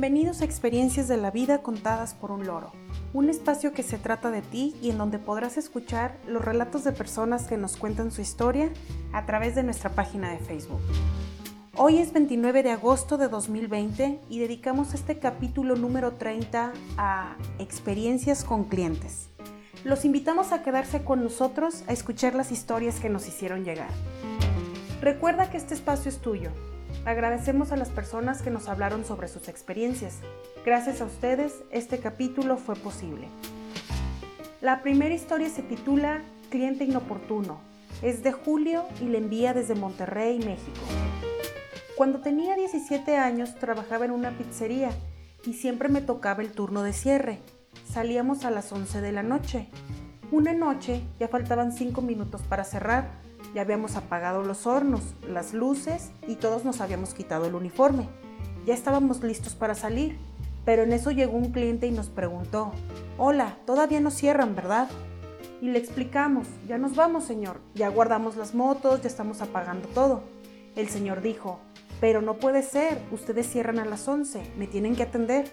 Bienvenidos a Experiencias de la Vida contadas por un loro, un espacio que se trata de ti y en donde podrás escuchar los relatos de personas que nos cuentan su historia a través de nuestra página de Facebook. Hoy es 29 de agosto de 2020 y dedicamos este capítulo número 30 a experiencias con clientes. Los invitamos a quedarse con nosotros a escuchar las historias que nos hicieron llegar. Recuerda que este espacio es tuyo Agradecemos a las personas que nos hablaron sobre sus experiencias. Gracias a ustedes, este capítulo fue posible. La primera historia se titula Cliente inoportuno. Es de Julio y le envía desde Monterrey, México. Cuando tenía 17 años trabajaba en una pizzería y siempre me tocaba el turno de cierre. Salíamos a las 11 de la noche. Una noche ya faltaban 5 minutos para cerrar ya habíamos apagado los hornos, las luces y todos nos habíamos quitado el uniforme. Ya estábamos listos para salir, pero en eso llegó un cliente y nos preguntó, Hola, todavía no cierran, ¿verdad? Y le explicamos, ya nos vamos, señor, ya guardamos las motos, ya estamos apagando todo. El señor dijo, pero no puede ser, ustedes cierran a las 11, me tienen que atender.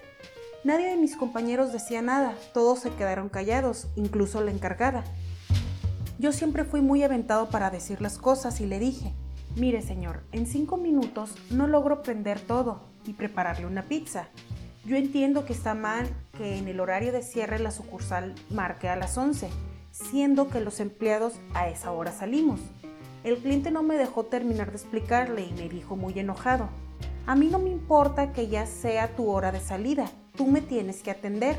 Nadie de mis compañeros decía nada, todos se quedaron callados, incluso la encargada. Yo siempre fui muy aventado para decir las cosas y le dije, mire señor, en cinco minutos no logro prender todo y prepararle una pizza. Yo entiendo que está mal que en el horario de cierre la sucursal marque a las 11, siendo que los empleados a esa hora salimos. El cliente no me dejó terminar de explicarle y me dijo muy enojado, a mí no me importa que ya sea tu hora de salida, tú me tienes que atender.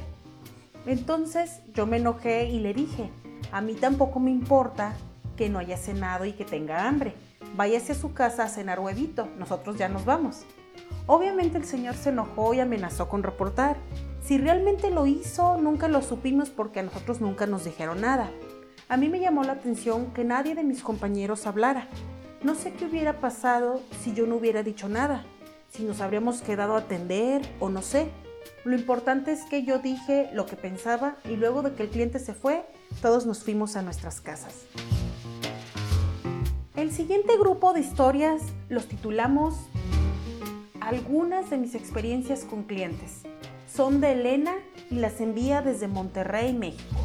Entonces yo me enojé y le dije, a mí tampoco me importa que no haya cenado y que tenga hambre. Váyase a su casa a cenar huevito, nosotros ya nos vamos. Obviamente el señor se enojó y amenazó con reportar. Si realmente lo hizo, nunca lo supimos porque a nosotros nunca nos dijeron nada. A mí me llamó la atención que nadie de mis compañeros hablara. No sé qué hubiera pasado si yo no hubiera dicho nada, si nos habríamos quedado a atender o no sé. Lo importante es que yo dije lo que pensaba y luego de que el cliente se fue, todos nos fuimos a nuestras casas. El siguiente grupo de historias los titulamos Algunas de mis experiencias con clientes. Son de Elena y las envía desde Monterrey, México.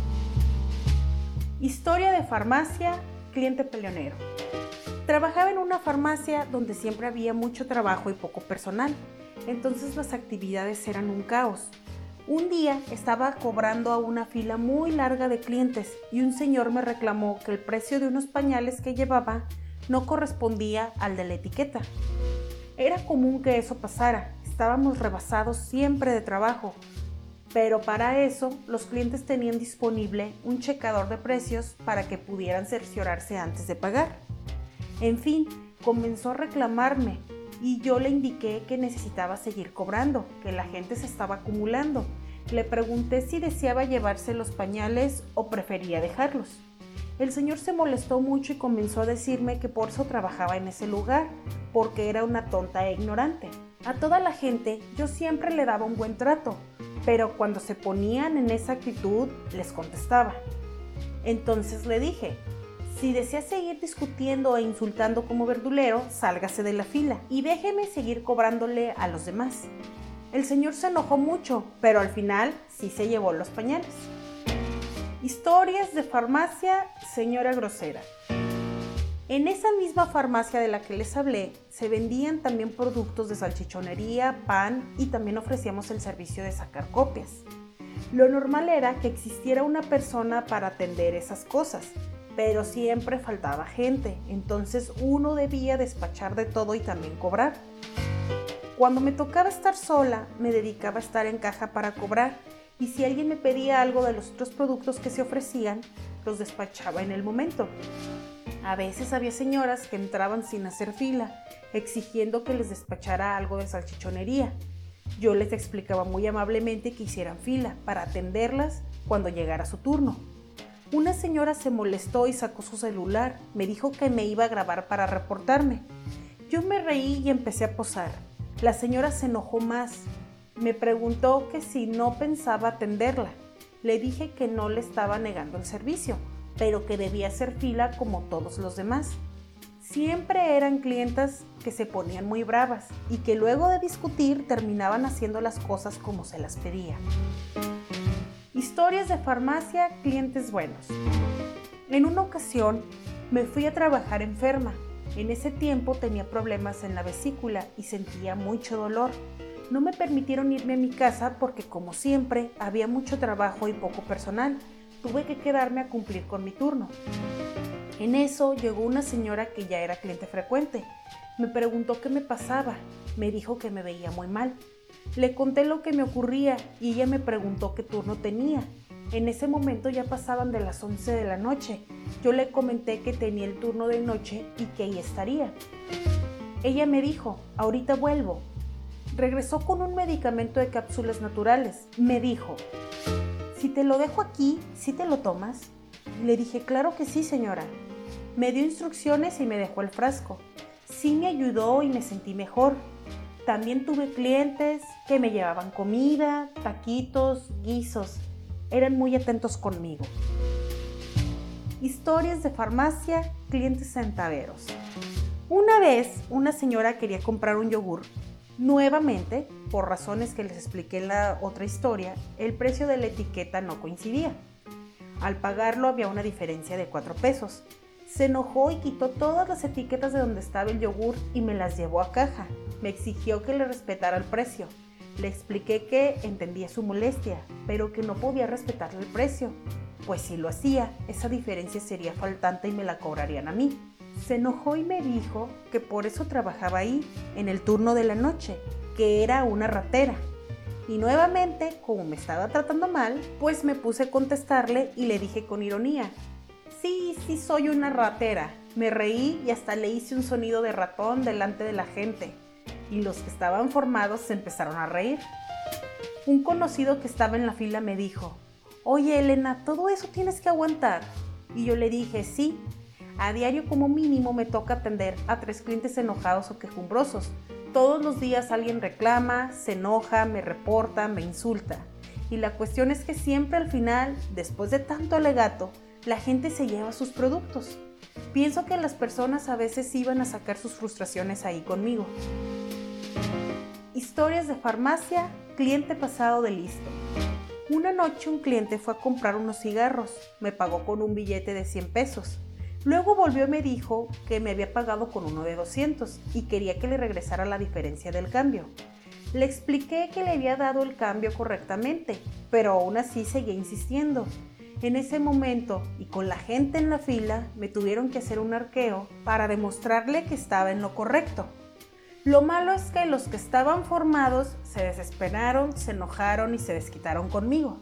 Historia de farmacia, cliente peleonero. Trabajaba en una farmacia donde siempre había mucho trabajo y poco personal, entonces las actividades eran un caos. Un día estaba cobrando a una fila muy larga de clientes y un señor me reclamó que el precio de unos pañales que llevaba no correspondía al de la etiqueta. Era común que eso pasara, estábamos rebasados siempre de trabajo, pero para eso los clientes tenían disponible un checador de precios para que pudieran cerciorarse antes de pagar. En fin, comenzó a reclamarme y yo le indiqué que necesitaba seguir cobrando, que la gente se estaba acumulando. Le pregunté si deseaba llevarse los pañales o prefería dejarlos. El señor se molestó mucho y comenzó a decirme que por eso trabajaba en ese lugar, porque era una tonta e ignorante. A toda la gente yo siempre le daba un buen trato, pero cuando se ponían en esa actitud les contestaba. Entonces le dije, si desea seguir discutiendo e insultando como verdulero, sálgase de la fila y déjeme seguir cobrándole a los demás. El señor se enojó mucho, pero al final sí se llevó los pañales. Historias de farmacia, señora grosera. En esa misma farmacia de la que les hablé, se vendían también productos de salchichonería, pan y también ofrecíamos el servicio de sacar copias. Lo normal era que existiera una persona para atender esas cosas, pero siempre faltaba gente, entonces uno debía despachar de todo y también cobrar. Cuando me tocaba estar sola, me dedicaba a estar en caja para cobrar y si alguien me pedía algo de los otros productos que se ofrecían, los despachaba en el momento. A veces había señoras que entraban sin hacer fila, exigiendo que les despachara algo de salchichonería. Yo les explicaba muy amablemente que hicieran fila para atenderlas cuando llegara su turno. Una señora se molestó y sacó su celular. Me dijo que me iba a grabar para reportarme. Yo me reí y empecé a posar. La señora se enojó más. Me preguntó que si no pensaba atenderla. Le dije que no le estaba negando el servicio, pero que debía hacer fila como todos los demás. Siempre eran clientas que se ponían muy bravas y que luego de discutir terminaban haciendo las cosas como se las pedía. Historias de farmacia, clientes buenos. En una ocasión me fui a trabajar enferma. En ese tiempo tenía problemas en la vesícula y sentía mucho dolor. No me permitieron irme a mi casa porque como siempre había mucho trabajo y poco personal. Tuve que quedarme a cumplir con mi turno. En eso llegó una señora que ya era cliente frecuente. Me preguntó qué me pasaba. Me dijo que me veía muy mal. Le conté lo que me ocurría y ella me preguntó qué turno tenía. En ese momento ya pasaban de las 11 de la noche. Yo le comenté que tenía el turno de noche y que ahí estaría. Ella me dijo, ahorita vuelvo. Regresó con un medicamento de cápsulas naturales. Me dijo, si te lo dejo aquí, ¿sí te lo tomas? Le dije, claro que sí, señora. Me dio instrucciones y me dejó el frasco. Sí me ayudó y me sentí mejor. También tuve clientes que me llevaban comida, taquitos, guisos. Eran muy atentos conmigo. Historias de farmacia, clientes centaveros. Una vez una señora quería comprar un yogur. Nuevamente, por razones que les expliqué en la otra historia, el precio de la etiqueta no coincidía. Al pagarlo había una diferencia de 4 pesos. Se enojó y quitó todas las etiquetas de donde estaba el yogur y me las llevó a caja. Me exigió que le respetara el precio. Le expliqué que entendía su molestia, pero que no podía respetarle el precio, pues si lo hacía, esa diferencia sería faltante y me la cobrarían a mí. Se enojó y me dijo que por eso trabajaba ahí, en el turno de la noche, que era una ratera. Y nuevamente, como me estaba tratando mal, pues me puse a contestarle y le dije con ironía, Soy una ratera. Me reí y hasta le hice un sonido de ratón delante de la gente. Y los que estaban formados se empezaron a reír. Un conocido que estaba en la fila me dijo, Oye Elena, todo eso tienes que aguantar. Y yo le dije, sí, a diario como mínimo me toca atender a tres clientes enojados o quejumbrosos. Todos los días alguien reclama, se enoja, me reporta, me insulta. Y la cuestión es que siempre al final, después de tanto alegato, la gente se lleva sus productos. Pienso que las personas a veces iban a sacar sus frustraciones ahí conmigo. Historias de farmacia, cliente pasado de listo. Una noche un cliente fue a comprar unos cigarros, me pagó con un billete de 100 pesos. Luego volvió y me dijo que me había pagado con uno de 200 y quería que le regresara la diferencia del cambio. Le expliqué que le había dado el cambio correctamente, pero aún así seguía insistiendo. En ese momento y con la gente en la fila me tuvieron que hacer un arqueo para demostrarle que estaba en lo correcto. Lo malo es que los que estaban formados se desesperaron, se enojaron y se desquitaron conmigo.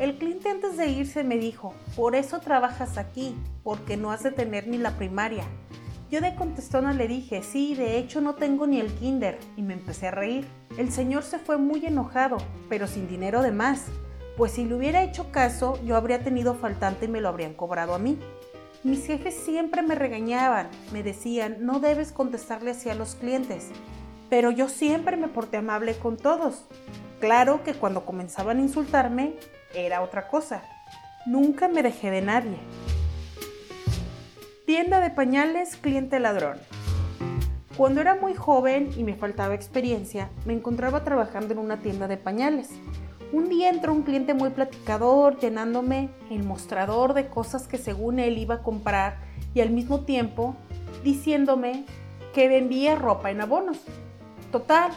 El cliente antes de irse me dijo, por eso trabajas aquí, porque no has de tener ni la primaria. Yo de contestona le dije, sí, de hecho no tengo ni el kinder, y me empecé a reír. El señor se fue muy enojado, pero sin dinero de más pues si le hubiera hecho caso, yo habría tenido faltante y me lo habrían cobrado a mí. Mis jefes siempre me regañaban, me decían, no debes contestarle así a los clientes, pero yo siempre me porté amable con todos. Claro que cuando comenzaban a insultarme era otra cosa. Nunca me dejé de nadie. Tienda de pañales, cliente ladrón. Cuando era muy joven y me faltaba experiencia, me encontraba trabajando en una tienda de pañales. Un día entró un cliente muy platicador, llenándome el mostrador de cosas que según él iba a comprar y al mismo tiempo diciéndome que vendía ropa en abonos. Total,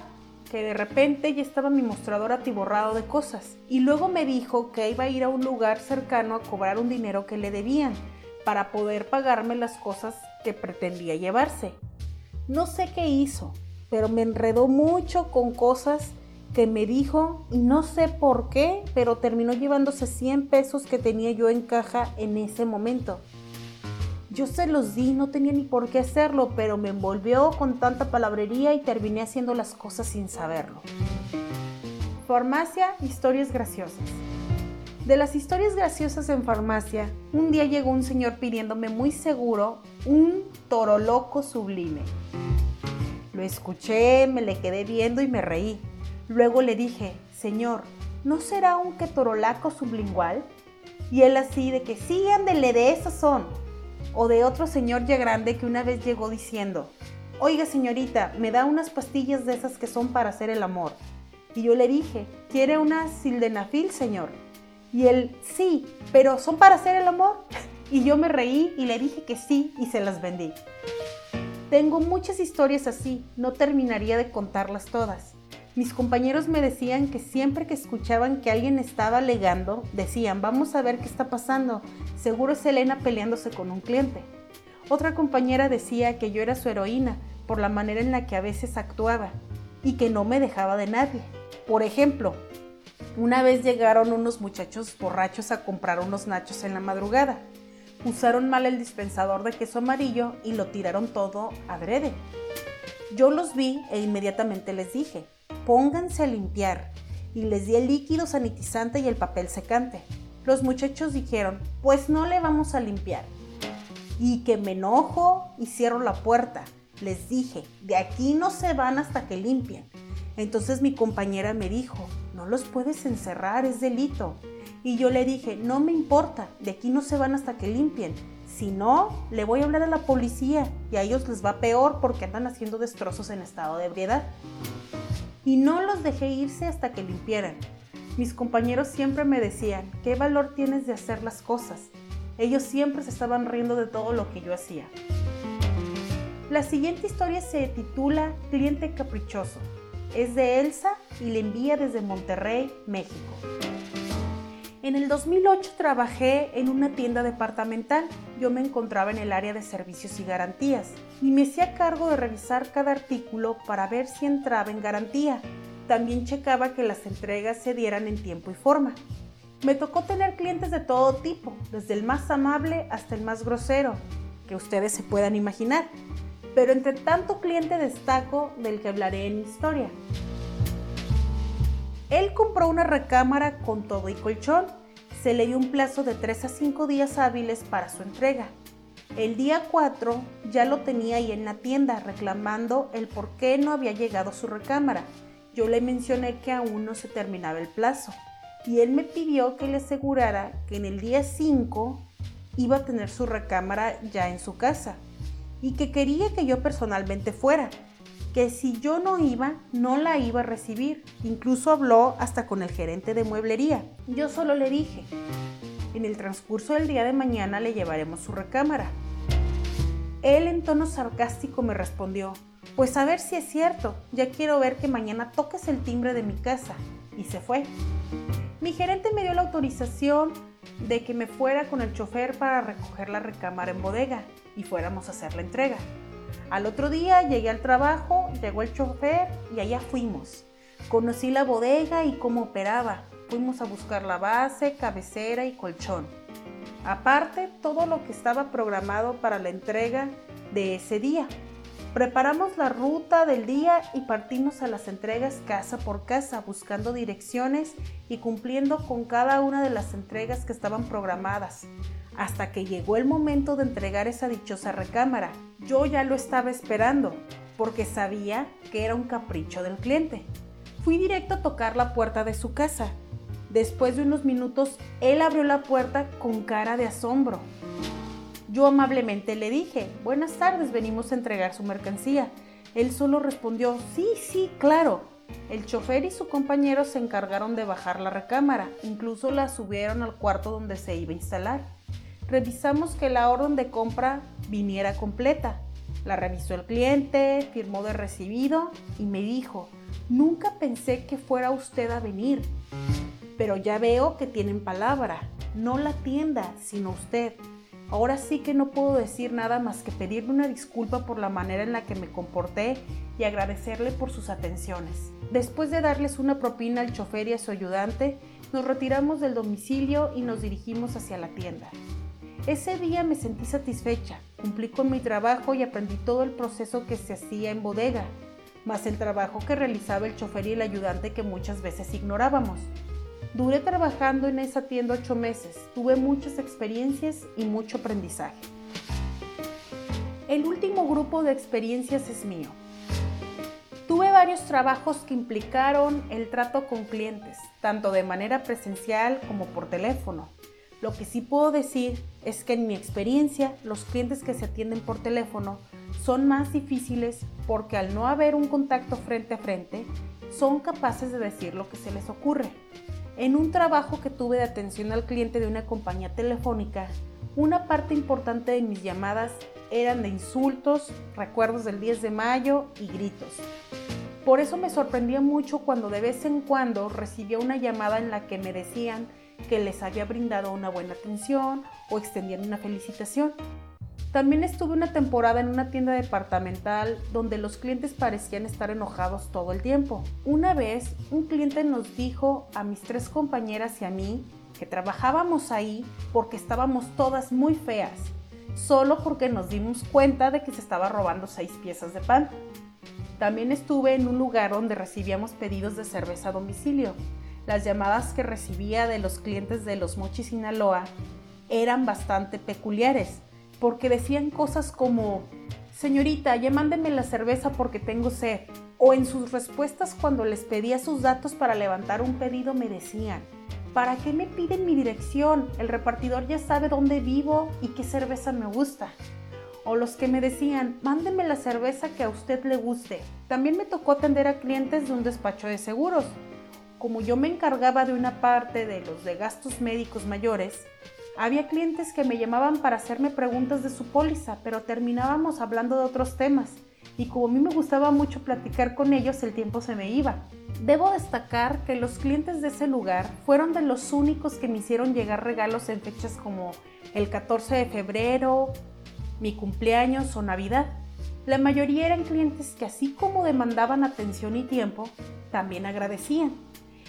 que de repente ya estaba mi mostrador atiborrado de cosas y luego me dijo que iba a ir a un lugar cercano a cobrar un dinero que le debían para poder pagarme las cosas que pretendía llevarse. No sé qué hizo, pero me enredó mucho con cosas que me dijo y no sé por qué, pero terminó llevándose 100 pesos que tenía yo en caja en ese momento. Yo se los di, no tenía ni por qué hacerlo, pero me envolvió con tanta palabrería y terminé haciendo las cosas sin saberlo. Farmacia, historias graciosas. De las historias graciosas en farmacia, un día llegó un señor pidiéndome muy seguro un toro loco sublime. Lo escuché, me le quedé viendo y me reí. Luego le dije, Señor, ¿no será un ketorolaco sublingual? Y él así de que sí, ándele, de esos son. O de otro señor ya grande que una vez llegó diciendo, oiga señorita, me da unas pastillas de esas que son para hacer el amor. Y yo le dije, ¿quiere una sildenafil, señor? Y él, sí, pero ¿son para hacer el amor? Y yo me reí y le dije que sí y se las vendí. Tengo muchas historias así, no terminaría de contarlas todas. Mis compañeros me decían que siempre que escuchaban que alguien estaba alegando, decían, vamos a ver qué está pasando, seguro es Elena peleándose con un cliente. Otra compañera decía que yo era su heroína por la manera en la que a veces actuaba y que no me dejaba de nadie. Por ejemplo, una vez llegaron unos muchachos borrachos a comprar unos nachos en la madrugada. Usaron mal el dispensador de queso amarillo y lo tiraron todo adrede. Yo los vi e inmediatamente les dije, pónganse a limpiar, y les di el líquido sanitizante y el papel secante. Los muchachos dijeron, pues no le vamos a limpiar. Y que me enojo y cierro la puerta. Les dije, de aquí no se van hasta que limpien. Entonces mi compañera me dijo, no los puedes encerrar, es delito. Y yo le dije, no me importa, de aquí no se van hasta que limpien. Si no, le voy a hablar a la policía y a ellos les va peor porque andan haciendo destrozos en estado de ebriedad. Y no los dejé irse hasta que limpiaran. Mis compañeros siempre me decían, ¿qué valor tienes de hacer las cosas? Ellos siempre se estaban riendo de todo lo que yo hacía. La siguiente historia se titula Cliente Caprichoso. Es de Elsa y le envía desde Monterrey, México. En el 2008 trabajé en una tienda departamental. Yo me encontraba en el área de servicios y garantías y me hacía cargo de revisar cada artículo para ver si entraba en garantía. También checaba que las entregas se dieran en tiempo y forma. Me tocó tener clientes de todo tipo, desde el más amable hasta el más grosero, que ustedes se puedan imaginar. Pero entre tanto cliente destaco del que hablaré en mi historia. Él compró una recámara con todo y colchón. Se le dio un plazo de 3 a 5 días hábiles para su entrega. El día 4 ya lo tenía ahí en la tienda reclamando el por qué no había llegado su recámara. Yo le mencioné que aún no se terminaba el plazo y él me pidió que le asegurara que en el día 5 iba a tener su recámara ya en su casa y que quería que yo personalmente fuera que si yo no iba, no la iba a recibir. Incluso habló hasta con el gerente de mueblería. Yo solo le dije, en el transcurso del día de mañana le llevaremos su recámara. Él en tono sarcástico me respondió, pues a ver si es cierto, ya quiero ver que mañana toques el timbre de mi casa. Y se fue. Mi gerente me dio la autorización de que me fuera con el chofer para recoger la recámara en bodega y fuéramos a hacer la entrega. Al otro día llegué al trabajo, llegó el chofer y allá fuimos. Conocí la bodega y cómo operaba. Fuimos a buscar la base, cabecera y colchón. Aparte, todo lo que estaba programado para la entrega de ese día. Preparamos la ruta del día y partimos a las entregas casa por casa buscando direcciones y cumpliendo con cada una de las entregas que estaban programadas hasta que llegó el momento de entregar esa dichosa recámara. Yo ya lo estaba esperando, porque sabía que era un capricho del cliente. Fui directo a tocar la puerta de su casa. Después de unos minutos, él abrió la puerta con cara de asombro. Yo amablemente le dije, buenas tardes, venimos a entregar su mercancía. Él solo respondió, sí, sí, claro. El chofer y su compañero se encargaron de bajar la recámara, incluso la subieron al cuarto donde se iba a instalar revisamos que la orden de compra viniera completa. La revisó el cliente, firmó de recibido y me dijo, nunca pensé que fuera usted a venir, pero ya veo que tienen palabra, no la tienda, sino usted. Ahora sí que no puedo decir nada más que pedirle una disculpa por la manera en la que me comporté y agradecerle por sus atenciones. Después de darles una propina al chofer y a su ayudante, nos retiramos del domicilio y nos dirigimos hacia la tienda. Ese día me sentí satisfecha, cumplí con mi trabajo y aprendí todo el proceso que se hacía en bodega, más el trabajo que realizaba el chofer y el ayudante que muchas veces ignorábamos. Duré trabajando en esa tienda ocho meses, tuve muchas experiencias y mucho aprendizaje. El último grupo de experiencias es mío. Tuve varios trabajos que implicaron el trato con clientes, tanto de manera presencial como por teléfono Lo que sí puedo decir es que en mi experiencia los clientes que se atienden por teléfono son más difíciles porque al no haber un contacto frente a frente, son capaces de decir lo que se les ocurre. En un trabajo que tuve de atención al cliente de una compañía telefónica, una parte importante de mis llamadas eran de insultos, recuerdos del 10 de mayo y gritos. Por eso me sorprendía mucho cuando de vez en cuando recibía una llamada en la que me decían que les había brindado una buena atención o extendían una felicitación. También estuve una temporada en una tienda departamental donde los clientes parecían estar enojados todo el tiempo. Una vez un cliente nos dijo a mis tres compañeras y a mí que trabajábamos ahí porque estábamos todas muy feas, solo porque nos dimos cuenta de que se estaba robando seis piezas de pan. También estuve en un lugar donde recibíamos pedidos de cerveza a domicilio las llamadas que recibía de los clientes de Los Mochis Sinaloa eran bastante peculiares, porque decían cosas como, señorita, ya mándeme la cerveza porque tengo sed. O en sus respuestas cuando les pedía sus datos para levantar un pedido me decían, ¿para qué me piden mi dirección? El repartidor ya sabe dónde vivo y qué cerveza me gusta. O los que me decían, mándeme la cerveza que a usted le guste. También me tocó atender a clientes de un despacho de seguros como yo me encargaba de una parte de los de gastos médicos mayores, había clientes que me llamaban para hacerme preguntas de su póliza, pero terminábamos hablando de otros temas, y como a mí me gustaba mucho platicar con ellos, el tiempo se me iba. Debo destacar que los clientes de ese lugar fueron de los únicos que me hicieron llegar regalos en fechas como el 14 de febrero, mi cumpleaños o Navidad. La mayoría eran clientes que así como demandaban atención y tiempo, también agradecían.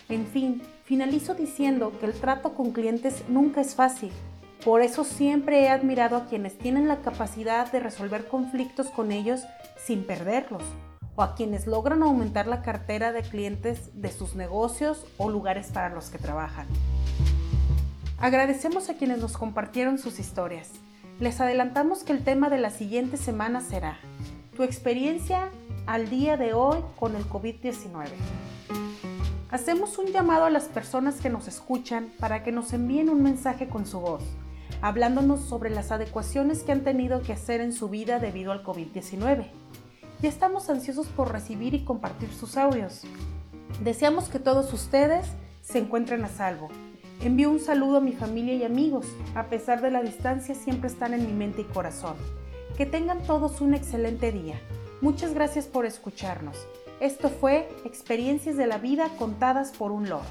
En fin, finalizo diciendo que el trato con clientes nunca es fácil. Por eso siempre he admirado a quienes tienen la capacidad de resolver conflictos con ellos sin perderlos, o a quienes logran aumentar la cartera de clientes de sus negocios o lugares para los que trabajan. Agradecemos a quienes nos compartieron sus historias. Les adelantamos que el tema de la siguiente semana será tu experiencia al día de hoy con el COVID-19. Hacemos un llamado a las personas que nos escuchan para que nos envíen un mensaje con su voz, hablándonos sobre las adecuaciones que han tenido que hacer en su vida debido al COVID-19. Ya estamos ansiosos por recibir y compartir sus audios. Deseamos que todos ustedes se encuentren a salvo. Envío un saludo a mi familia y amigos. A pesar de la distancia, siempre están en mi mente y corazón. Que tengan todos un excelente día. Muchas gracias por escucharnos. Esto fue Experiencias de la Vida contadas por un loro.